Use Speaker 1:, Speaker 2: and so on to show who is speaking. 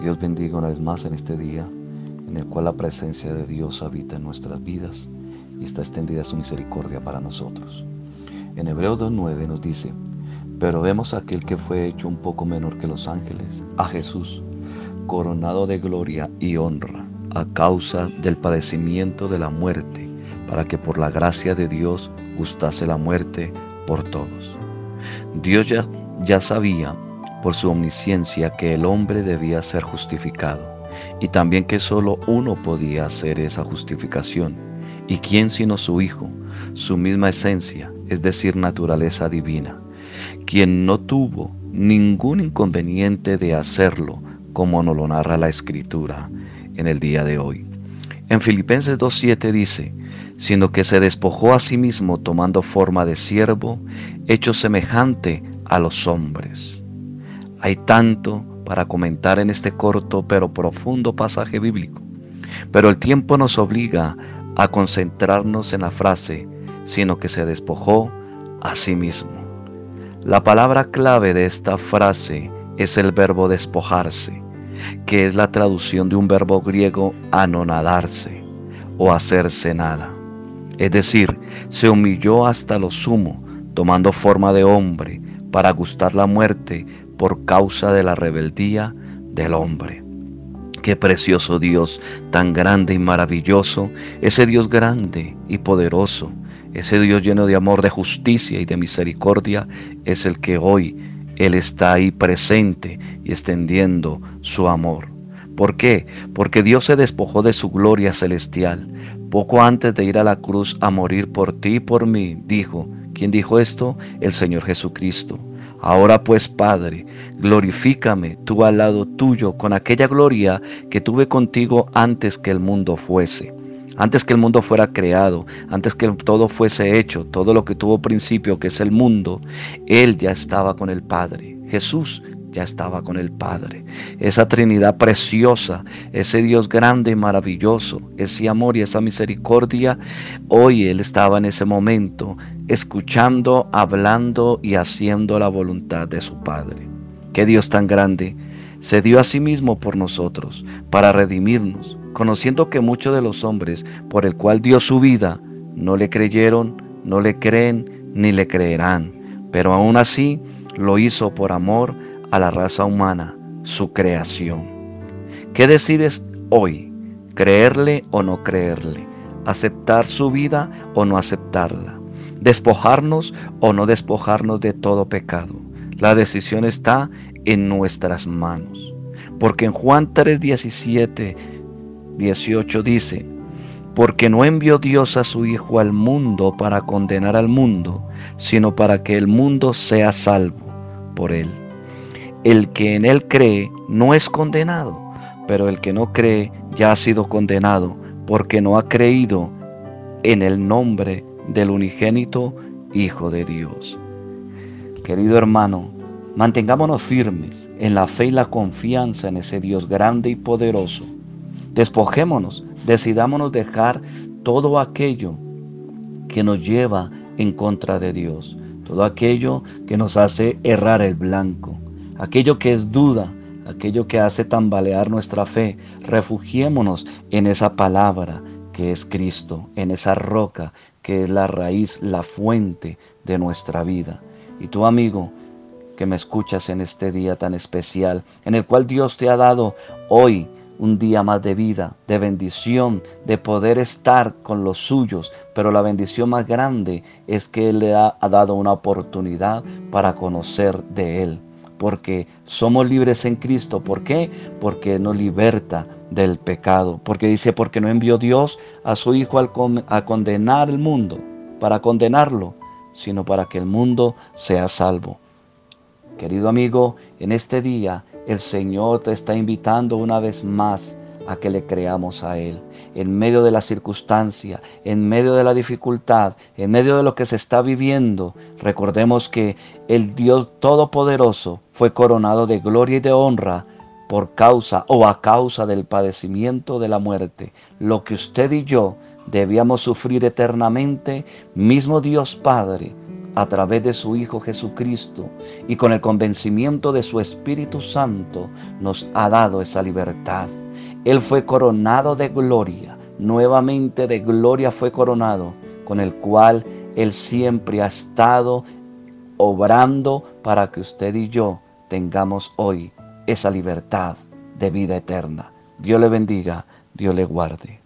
Speaker 1: Dios bendiga una vez más en este día en el cual la presencia de Dios habita en nuestras vidas y está extendida su misericordia para nosotros. En Hebreos 2.9 nos dice, pero vemos a aquel que fue hecho un poco menor que los ángeles, a Jesús, coronado de gloria y honra a causa del padecimiento de la muerte, para que por la gracia de Dios gustase la muerte por todos. Dios ya, ya sabía por su omnisciencia que el hombre debía ser justificado y también que solo uno podía hacer esa justificación. ¿Y quién sino su Hijo, su misma esencia, es decir, naturaleza divina, quien no tuvo ningún inconveniente de hacerlo, como nos lo narra la Escritura en el día de hoy? En Filipenses 2.7 dice, sino que se despojó a sí mismo tomando forma de siervo, hecho semejante a los hombres hay tanto para comentar en este corto pero profundo pasaje bíblico, pero el tiempo nos obliga a concentrarnos en la frase, sino que se despojó a sí mismo. La palabra clave de esta frase es el verbo despojarse, que es la traducción de un verbo griego anonadarse o hacerse nada. Es decir, se humilló hasta lo sumo, tomando forma de hombre, para gustar la muerte por causa de la rebeldía del hombre. Qué precioso Dios, tan grande y maravilloso, ese Dios grande y poderoso, ese Dios lleno de amor, de justicia y de misericordia, es el que hoy Él está ahí presente y extendiendo su amor. ¿Por qué? Porque Dios se despojó de su gloria celestial. Poco antes de ir a la cruz a morir por ti y por mí, dijo, ¿quién dijo esto? El Señor Jesucristo. Ahora pues, Padre, glorifícame tú al lado tuyo con aquella gloria que tuve contigo antes que el mundo fuese. Antes que el mundo fuera creado, antes que todo fuese hecho, todo lo que tuvo principio, que es el mundo, Él ya estaba con el Padre. Jesús ya estaba con el Padre. Esa Trinidad preciosa, ese Dios grande y maravilloso, ese amor y esa misericordia, hoy Él estaba en ese momento escuchando, hablando y haciendo la voluntad de su Padre. Qué Dios tan grande se dio a sí mismo por nosotros, para redimirnos, conociendo que muchos de los hombres por el cual dio su vida no le creyeron, no le creen ni le creerán, pero aún así lo hizo por amor a la raza humana, su creación. ¿Qué decides hoy? ¿Creerle o no creerle? ¿Aceptar su vida o no aceptarla? ¿Despojarnos o no despojarnos de todo pecado? La decisión está en nuestras manos. Porque en Juan 3, 17, 18 dice, porque no envió Dios a su Hijo al mundo para condenar al mundo, sino para que el mundo sea salvo por él. El que en él cree no es condenado, pero el que no cree ya ha sido condenado porque no ha creído en el nombre del unigénito Hijo de Dios. Querido hermano, mantengámonos firmes en la fe y la confianza en ese Dios grande y poderoso. Despojémonos, decidámonos dejar todo aquello que nos lleva en contra de Dios, todo aquello que nos hace errar el blanco, aquello que es duda, aquello que hace tambalear nuestra fe, refugiémonos en esa palabra que es Cristo, en esa roca que es la raíz, la fuente de nuestra vida. Y tu amigo, que me escuchas en este día tan especial, en el cual Dios te ha dado hoy un día más de vida, de bendición, de poder estar con los suyos, pero la bendición más grande es que Él le ha, ha dado una oportunidad para conocer de Él porque somos libres en Cristo. ¿Por qué? Porque nos liberta del pecado. Porque dice, porque no envió Dios a su Hijo a condenar el mundo, para condenarlo, sino para que el mundo sea salvo. Querido amigo, en este día el Señor te está invitando una vez más a que le creamos a Él. En medio de la circunstancia, en medio de la dificultad, en medio de lo que se está viviendo, recordemos que el Dios Todopoderoso fue coronado de gloria y de honra por causa o a causa del padecimiento de la muerte. Lo que usted y yo debíamos sufrir eternamente, mismo Dios Padre a través de su Hijo Jesucristo y con el convencimiento de su Espíritu Santo nos ha dado esa libertad. Él fue coronado de gloria, nuevamente de gloria fue coronado, con el cual Él siempre ha estado obrando para que usted y yo tengamos hoy esa libertad de vida eterna. Dios le bendiga, Dios le guarde.